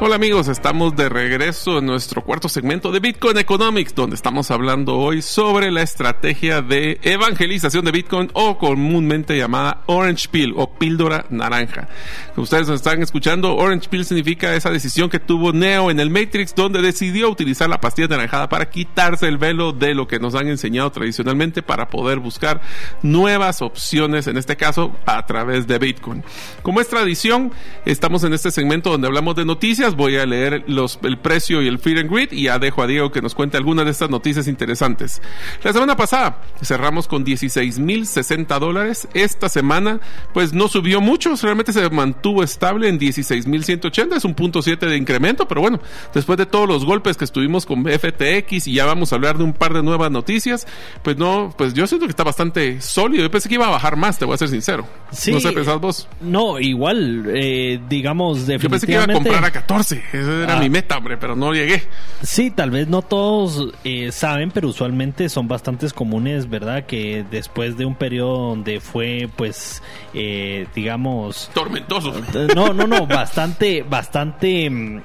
Hola amigos, estamos de regreso en nuestro cuarto segmento de Bitcoin Economics, donde estamos hablando hoy sobre la estrategia de evangelización de Bitcoin o comúnmente llamada Orange Pill o píldora naranja. Como ustedes nos están escuchando, Orange Pill significa esa decisión que tuvo Neo en el Matrix, donde decidió utilizar la pastilla naranjada para quitarse el velo de lo que nos han enseñado tradicionalmente para poder buscar nuevas opciones, en este caso a través de Bitcoin. Como es tradición, estamos en este segmento donde hablamos de noticias voy a leer los, el precio y el feed and grid y ya dejo a Diego que nos cuente algunas de estas noticias interesantes. La semana pasada cerramos con 16 mil 60 dólares. Esta semana pues no subió mucho, realmente se mantuvo estable en 16 mil 180, es un punto 7 de incremento, pero bueno, después de todos los golpes que estuvimos con FTX y ya vamos a hablar de un par de nuevas noticias, pues no, pues yo siento que está bastante sólido. Yo pensé que iba a bajar más, te voy a ser sincero. no sé, pensás vos. No, igual, eh, digamos, definitivamente. Yo pensé que iba a comprar a 14 esa era ah. mi meta, hombre, pero no llegué. Sí, tal vez no todos eh, saben, pero usualmente son bastantes comunes, ¿verdad? Que después de un periodo donde fue, pues, eh, digamos... Tormentoso. Eh, no, no, no, bastante, bastante mm,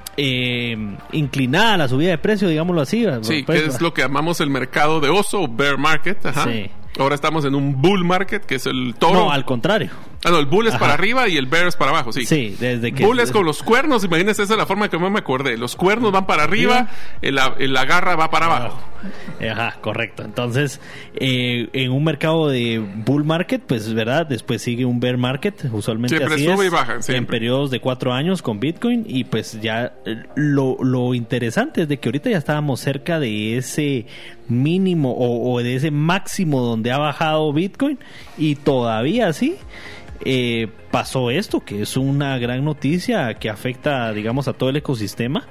inclinada la subida de precio, digámoslo así. Sí, pues, que es lo que llamamos el mercado de oso, bear market. Ajá. Sí. Ahora estamos en un bull market, que es el toro. No, al contrario. Ah, no, el bull es para arriba y el bear es para abajo, sí. Sí, desde que... Bull es con los cuernos, imagínense, esa es la forma que más me acordé. Los cuernos van para arriba, el, la garra va para abajo. <laughs> Ajá, correcto. Entonces, eh, en un mercado de bull market, pues, ¿verdad? Después sigue un bear market, usualmente siempre así sube es, y baja, siempre. en periodos de cuatro años con Bitcoin. Y pues ya eh, lo, lo interesante es de que ahorita ya estábamos cerca de ese mínimo o, o de ese máximo donde ha bajado Bitcoin y todavía así eh, pasó esto, que es una gran noticia que afecta, digamos, a todo el ecosistema.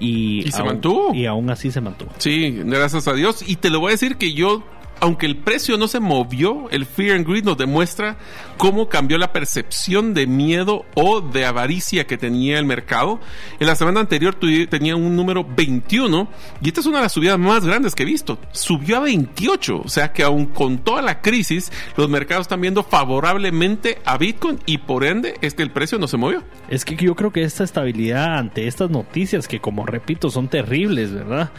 Y, Y se mantuvo. Y aún así se mantuvo. Sí, gracias a Dios. Y te lo voy a decir que yo, aunque el precio no se movió, el Fear and Greed nos demuestra cómo cambió la percepción de miedo o de avaricia que tenía el mercado. En la semana anterior tenía un número 21 y esta es una de las subidas más grandes que he visto. Subió a 28, o sea que aún con toda la crisis, los mercados están viendo favorablemente a Bitcoin y por ende es que el precio no se movió. Es que yo creo que esta estabilidad ante estas noticias, que como repito, son terribles, ¿verdad?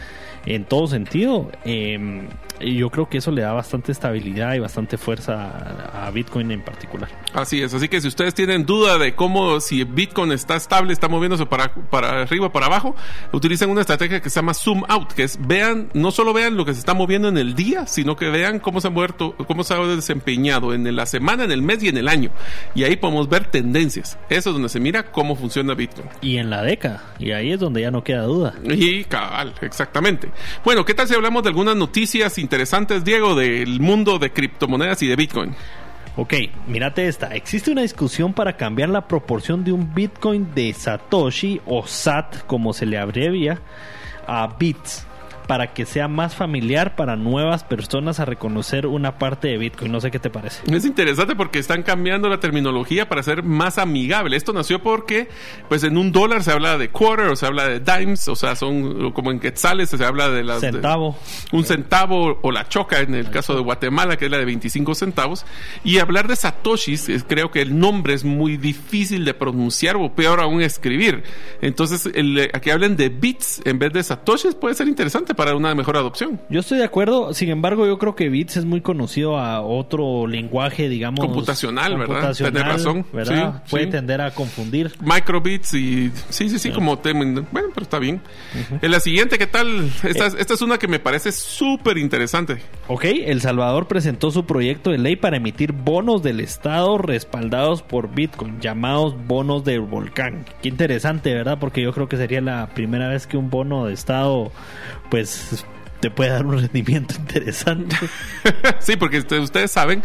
En todo sentido, eh, yo creo que eso le da bastante estabilidad y bastante fuerza a, a Bitcoin en particular. Así es, así que si ustedes tienen duda de cómo si Bitcoin está estable, está moviéndose para, para arriba o para abajo, utilicen una estrategia que se llama zoom out, que es vean, no solo vean lo que se está moviendo en el día, sino que vean cómo se ha muerto, cómo se ha desempeñado en la semana, en el mes y en el año. Y ahí podemos ver tendencias. Eso es donde se mira cómo funciona Bitcoin. Y en la década, y ahí es donde ya no queda duda. Y cabal, exactamente. Bueno, ¿qué tal si hablamos de algunas noticias interesantes, Diego, del mundo de criptomonedas y de Bitcoin? Ok, mírate esta. Existe una discusión para cambiar la proporción de un Bitcoin de Satoshi o SAT, como se le abrevia, a bits, para que sea más familiar para nuevas personas a reconocer una parte de Bitcoin. No sé qué te parece. Es interesante porque están cambiando la terminología para ser más amigable. Esto nació porque, pues en un dólar se habla de quarter o se habla de dimes, o sea, son como en quetzales se habla de las... de- Centavo. un centavo o la choca en el caso de Guatemala, que es la de 25 centavos. Y hablar de satoshis, es- creo que el nombre es muy difícil de pronunciar o peor aún escribir. Entonces, el, eh, a que hablen de bits en vez de satoshis puede ser interesante para una mejor adopción. Yo estoy de acuerdo, sin embargo, yo creo que Bits es muy conocido a otro lenguaje, digamos. Computacional, ¿verdad? Tenés razón. ¿verdad? Sí, Puede sí. tender a confundir. Microbits y sí, sí, sí, como temen. Bueno, pero está bien. En la siguiente, ¿qué tal? Esta, es- esta es una que me parece súper interesante. Ok, El Salvador presentó su proyecto de ley para emitir bonos del Estado respaldados por Bitcoin, llamados bonos del volcán. Qué interesante, ¿verdad? Porque yo creo que sería la primera vez que un bono de Estado, pues, It's. Te puede dar un rendimiento <laughs> interesante. <laughs> sí, porque usted- ustedes saben,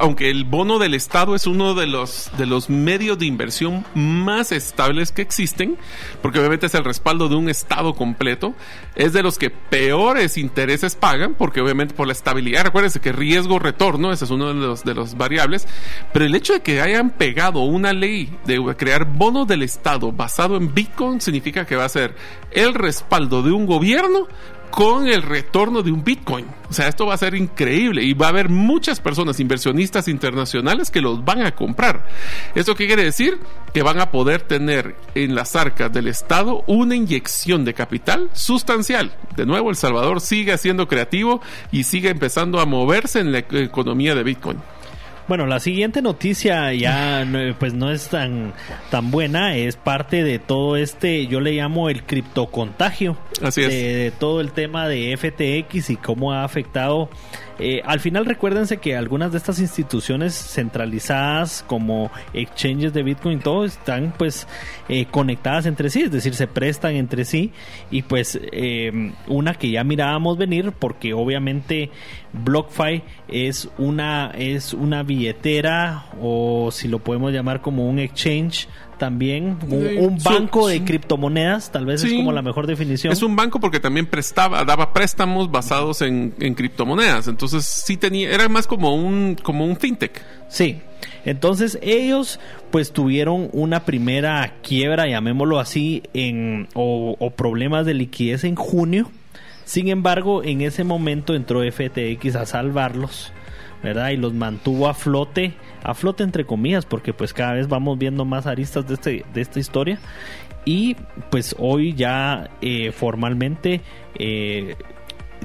aunque el bono del Estado es uno de los, de los medios de inversión más estables que existen, porque obviamente es el respaldo de un Estado completo, es de los que peores intereses pagan, porque obviamente por la estabilidad, recuérdense que riesgo-retorno, ese es uno de los, de los variables, pero el hecho de que hayan pegado una ley de crear bonos del Estado basado en Bitcoin significa que va a ser el respaldo de un gobierno con el retorno de un Bitcoin. O sea, esto va a ser increíble y va a haber muchas personas, inversionistas internacionales, que los van a comprar. ¿Esto qué quiere decir? Que van a poder tener en las arcas del Estado una inyección de capital sustancial. De nuevo, El Salvador sigue siendo creativo y sigue empezando a moverse en la economía de Bitcoin. Bueno, la siguiente noticia ya no- pues no es tan, tan buena, es parte de todo este, yo le llamo el criptocontagio. Así es. De, de todo el tema de FTX y cómo ha afectado. Eh, al final recuérdense que algunas de estas instituciones centralizadas como exchanges de Bitcoin, todo están pues eh, conectadas entre sí, es decir, se prestan entre sí. Y pues eh, una que ya mirábamos venir porque obviamente BlockFi es una es una billetera o si lo podemos llamar como un exchange también un, banco de criptomonedas tal vez es como la mejor definición Es un banco porque también prestaba, daba préstamos basados en, en criptomonedas. Entonces sí tenía, era más como un, como un fintech. Sí. Entonces ellos pues tuvieron una primera quiebra, llamémoslo así, en, o, o problemas de liquidez en junio. Sin embargo, en ese momento entró FTX a salvarlos, ¿verdad? Y los mantuvo a flote, a flote entre comillas, porque pues cada vez vamos viendo más aristas de, este, de esta historia. Y pues hoy ya eh, formalmente eh,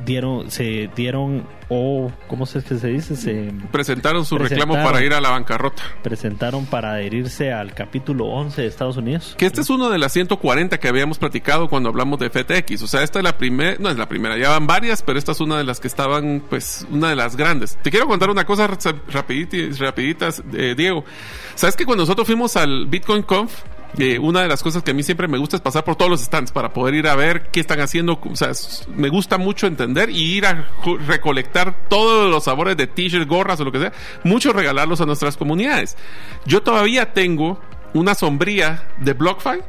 dieron, se dieron o ¿cómo es que se dice? Se presentaron su reclamo presentaron- para ir a la bancarrota. presentaron para adherirse al capítulo 11 de Estados Unidos. Que este es uno de las 140 que habíamos platicado cuando hablamos de FTX. O sea, esta es la primera, no es la primera, ya van varias, pero esta es una de las que estaban, pues, una de las grandes. Te quiero contar una cosa rapiditas, rapiditas eh, Diego. ¿Sabes que cuando nosotros fuimos al Bitcoin Conf, una de las cosas que a mí siempre me gusta es pasar por todos los stands para poder ir a ver qué están haciendo. O sea, me gusta mucho entender y ir a recolectar todos los sabores de t-shirts, gorras o lo que sea. Mucho regalarlos a nuestras comunidades. Yo todavía tengo una sombría de BlockFi,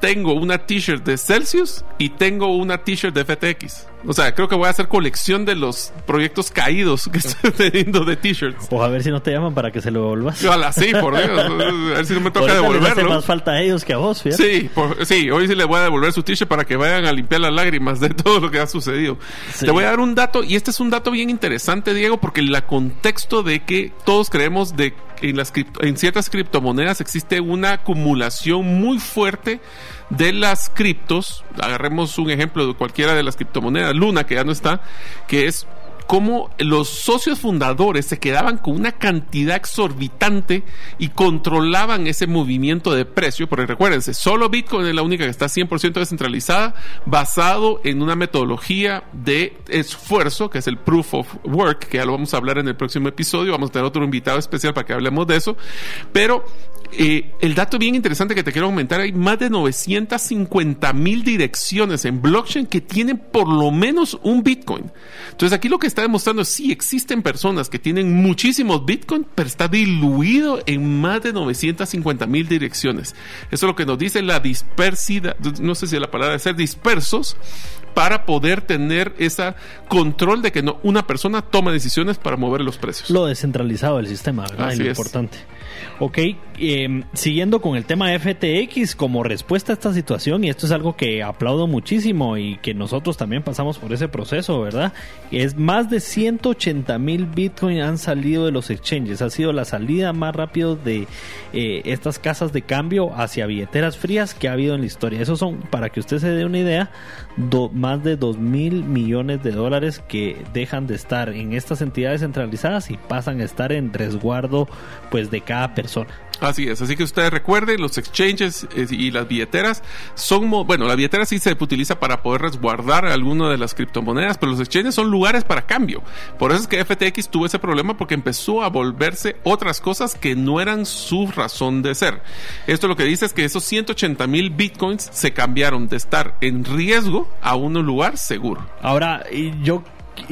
tengo una t-shirt de Celsius y tengo una t-shirt de FTX. O sea, creo que voy a hacer colección de los proyectos caídos que <laughs> estoy teniendo de t-shirts. O a ver si no te llaman para que se lo devuelvas. Ojalá, sí, por Dios. <laughs> A ver si no me toca Ahorita les hace devolverlo. más falta a ellos que a vos, fíjate. Sí, por- sí, hoy sí le voy a devolver su t-shirt para que vayan a limpiar las lágrimas de <laughs> todo lo que ha sucedido. Sí. Te voy a dar un dato, y este es un dato bien interesante, Diego, porque el contexto de que todos creemos de en, las en ciertas criptomonedas existe una acumulación muy fuerte de las criptos. Agarremos un ejemplo de cualquiera de las criptomonedas, Luna, que ya no está, que es cómo los socios fundadores se quedaban con una cantidad exorbitante y controlaban ese movimiento de precio, porque recuérdense, solo Bitcoin es la única que está 100% descentralizada, basado en una metodología de esfuerzo, que es el Proof of Work, que ya lo vamos a hablar en el próximo episodio, vamos a tener otro invitado especial para que hablemos de eso, pero eh, el dato bien interesante que te quiero comentar, hay más de 950 mil direcciones en blockchain que tienen por lo menos un Bitcoin. Entonces aquí lo que está demostrando es sí existen personas que tienen muchísimos Bitcoin, pero está diluido en más de 950 mil direcciones. Eso es lo que nos dice la dispersidad, no sé si la palabra es ser dispersos, para poder tener ese control de que no una persona toma decisiones para mover los precios. Lo descentralizado del sistema, ¿verdad? Así lo es. Ok, eh, siguiendo con el tema de FTX como respuesta a esta situación, y esto es algo que aplaudo muchísimo y que nosotros también pasamos por ese proceso, ¿verdad? Es más de 180 mil Bitcoin han salido de los exchanges. Ha sido la salida más rápida de eh, estas casas de cambio hacia billeteras frías que ha habido en la historia. Esos son, para que usted se dé una idea, más de 2 mil millones de dólares que dejan de estar en estas entidades centralizadas y pasan a estar en resguardo pues de cada persona. Así es, así que ustedes recuerden, los exchanges eh, y las billeteras son, bueno, la billetera sí se utiliza para poder resguardar alguna de las criptomonedas, pero los exchanges son lugares para cambio. Por eso es que FTX tuvo ese problema porque empezó a volverse otras cosas que no eran su razón de ser. Esto lo que dice es que esos 180 mil bitcoins se cambiaron de estar en riesgo a un lugar seguro. Ahora, yo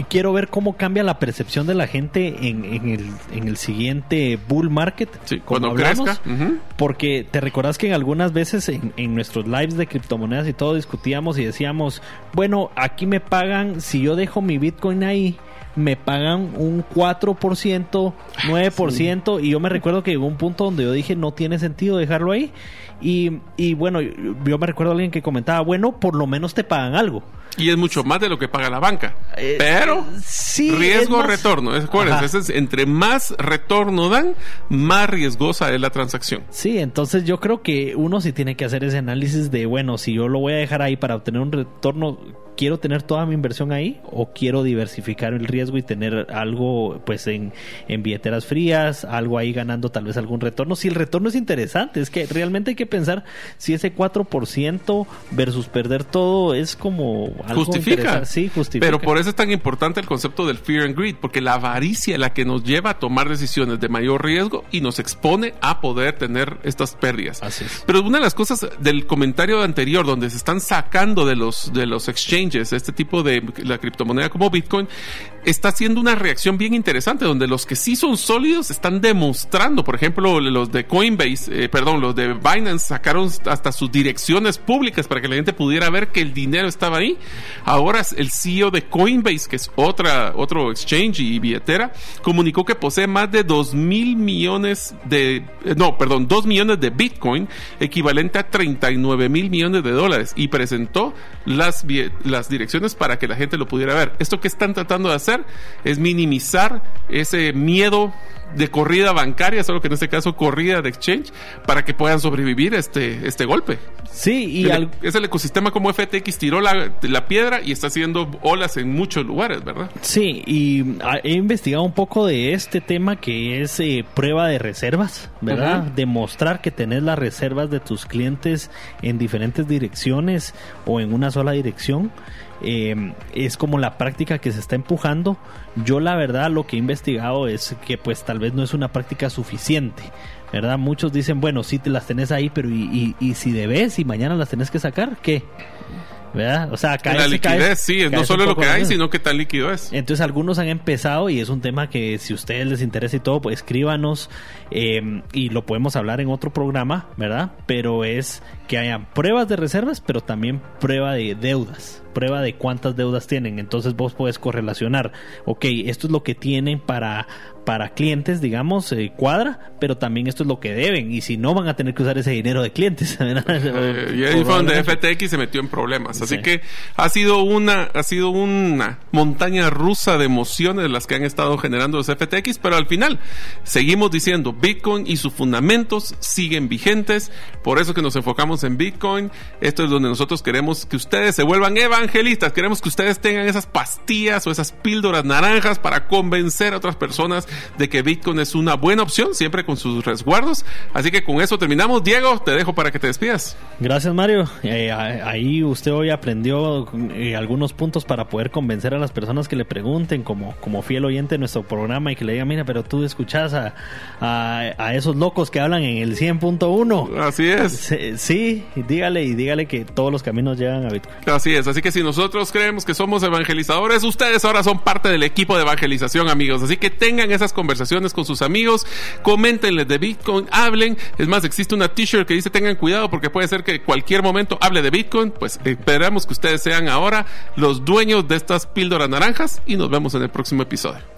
quiero ver cómo cambia la percepción de la gente en, en el, en el siguiente bull market. Sí, cuando hablamos. crezca. Porque te recordás que en algunas veces en, en nuestros lives de criptomonedas y todo discutíamos y decíamos, bueno, aquí me pagan, si yo dejo mi Bitcoin ahí, me pagan un 4%, 9%, y yo me recuerdo que llegó un punto donde yo dije, no tiene sentido dejarlo ahí. Y, y bueno, yo me recuerdo a alguien que comentaba, bueno, por lo menos te pagan algo. Y es mucho más de lo que paga la banca. Eh, Pero sí, riesgo es más- retorno. Acuérdense, es- entre más retorno dan, más riesgosa es la transacción. Sí, entonces yo creo que uno sí tiene que hacer ese análisis de, bueno, si yo lo voy a dejar ahí para obtener un retorno, ¿quiero tener toda mi inversión ahí o quiero diversificar el riesgo y tener algo pues en, en billeteras frías, algo ahí ganando tal vez algún retorno? Si el retorno es interesante, es que realmente hay que pensar si ese 4% versus perder todo es como algo Justifica. Sí, justifica. Pero por eso es tan importante el concepto del fear and greed, porque la avaricia es la que nos lleva a tomar decisiones de mayor riesgo y nos expone a poder tener estas pérdidas. Así es. Pero una de las cosas del comentario anterior, donde se están sacando de los, de los exchanges este tipo de la criptomoneda como Bitcoin, está haciendo una reacción bien interesante, donde los que sí son sólidos están demostrando, por ejemplo, los de Coinbase, eh, perdón, los de Binance sacaron hasta sus direcciones públicas para que la gente pudiera ver que el dinero estaba ahí. Ahora el CEO de Coinbase, que es otra, otro exchange y billetera, comunicó que posee más de 2 mil millones de, eh, no, perdón, 2 millones de Bitcoin, equivalente a 39 mil millones de dólares, y presentó las, las direcciones para que la gente lo pudiera ver. Esto que están tratando de hacer es minimizar ese miedo de corrida bancaria, solo que en este caso corrida de exchange, para que puedan sobrevivir este, este golpe. Sí, y es el ecosistema como FTX tiró la, la, piedra y está haciendo olas en muchos lugares, ¿verdad? Sí, y he investigado un poco de este tema que es eh, prueba de reservas, ¿verdad? Demostrar que tenés las reservas de tus clientes en diferentes direcciones o en una sola dirección. Eh, es como la práctica que se está empujando. Yo la verdad lo que he investigado es que pues tal vez no es una práctica suficiente. ¿Verdad? Muchos dicen, bueno, sí te las tenés ahí, pero ¿y, y, y si debes y mañana las tenés que sacar? ¿Qué? ¿verdad? O sea, cae, la liquidez, sí, no solo lo que hay, sino que tan líquido es. Entonces algunos han empezado y es un tema que si a ustedes les interesa y todo, pues escríbanos eh, y lo podemos hablar en otro programa, ¿verdad? Pero es que hayan pruebas de reservas, pero también prueba de deudas prueba de cuántas deudas tienen. Entonces vos puedes correlacionar, ok, esto es lo que tienen para, para clientes, digamos, eh, cuadra, pero también esto es lo que deben. Y si no, van a tener que usar ese dinero de clientes. <laughs> Eh, y ahí fue donde FTX se metió en problemas. Así que ha sido una, ha sido una montaña rusa de emociones las que han estado generando los FTX, pero al final seguimos diciendo Bitcoin y sus fundamentos siguen vigentes. Por eso que nos enfocamos en Bitcoin. Esto es donde nosotros queremos que ustedes se vuelvan Eva evangelistas, queremos que ustedes tengan esas pastillas o esas píldoras naranjas para convencer a otras personas de que Bitcoin es una buena opción, siempre con sus resguardos. Así que con eso terminamos. Diego, te dejo para que te despidas. Gracias, Mario. Eh, ahí usted hoy aprendió eh, algunos puntos para poder convencer a las personas que le pregunten, como, como fiel oyente de nuestro programa, y que le digan, mira, pero tú escuchas a, a, esos locos que hablan en el 100.1. Así es. Sí, dígale y dígale que todos los caminos llegan a Bitcoin. Así es, así que si nosotros creemos que somos evangelizadores, ustedes ahora son parte del equipo de evangelización, amigos. Así que tengan esas conversaciones con sus amigos, coméntenles de Bitcoin, hablen. Es más, existe una t-shirt que dice tengan cuidado porque puede ser que cualquier momento hable de Bitcoin. Pues esperamos que ustedes sean ahora los dueños de estas píldoras naranjas y nos vemos en el próximo episodio.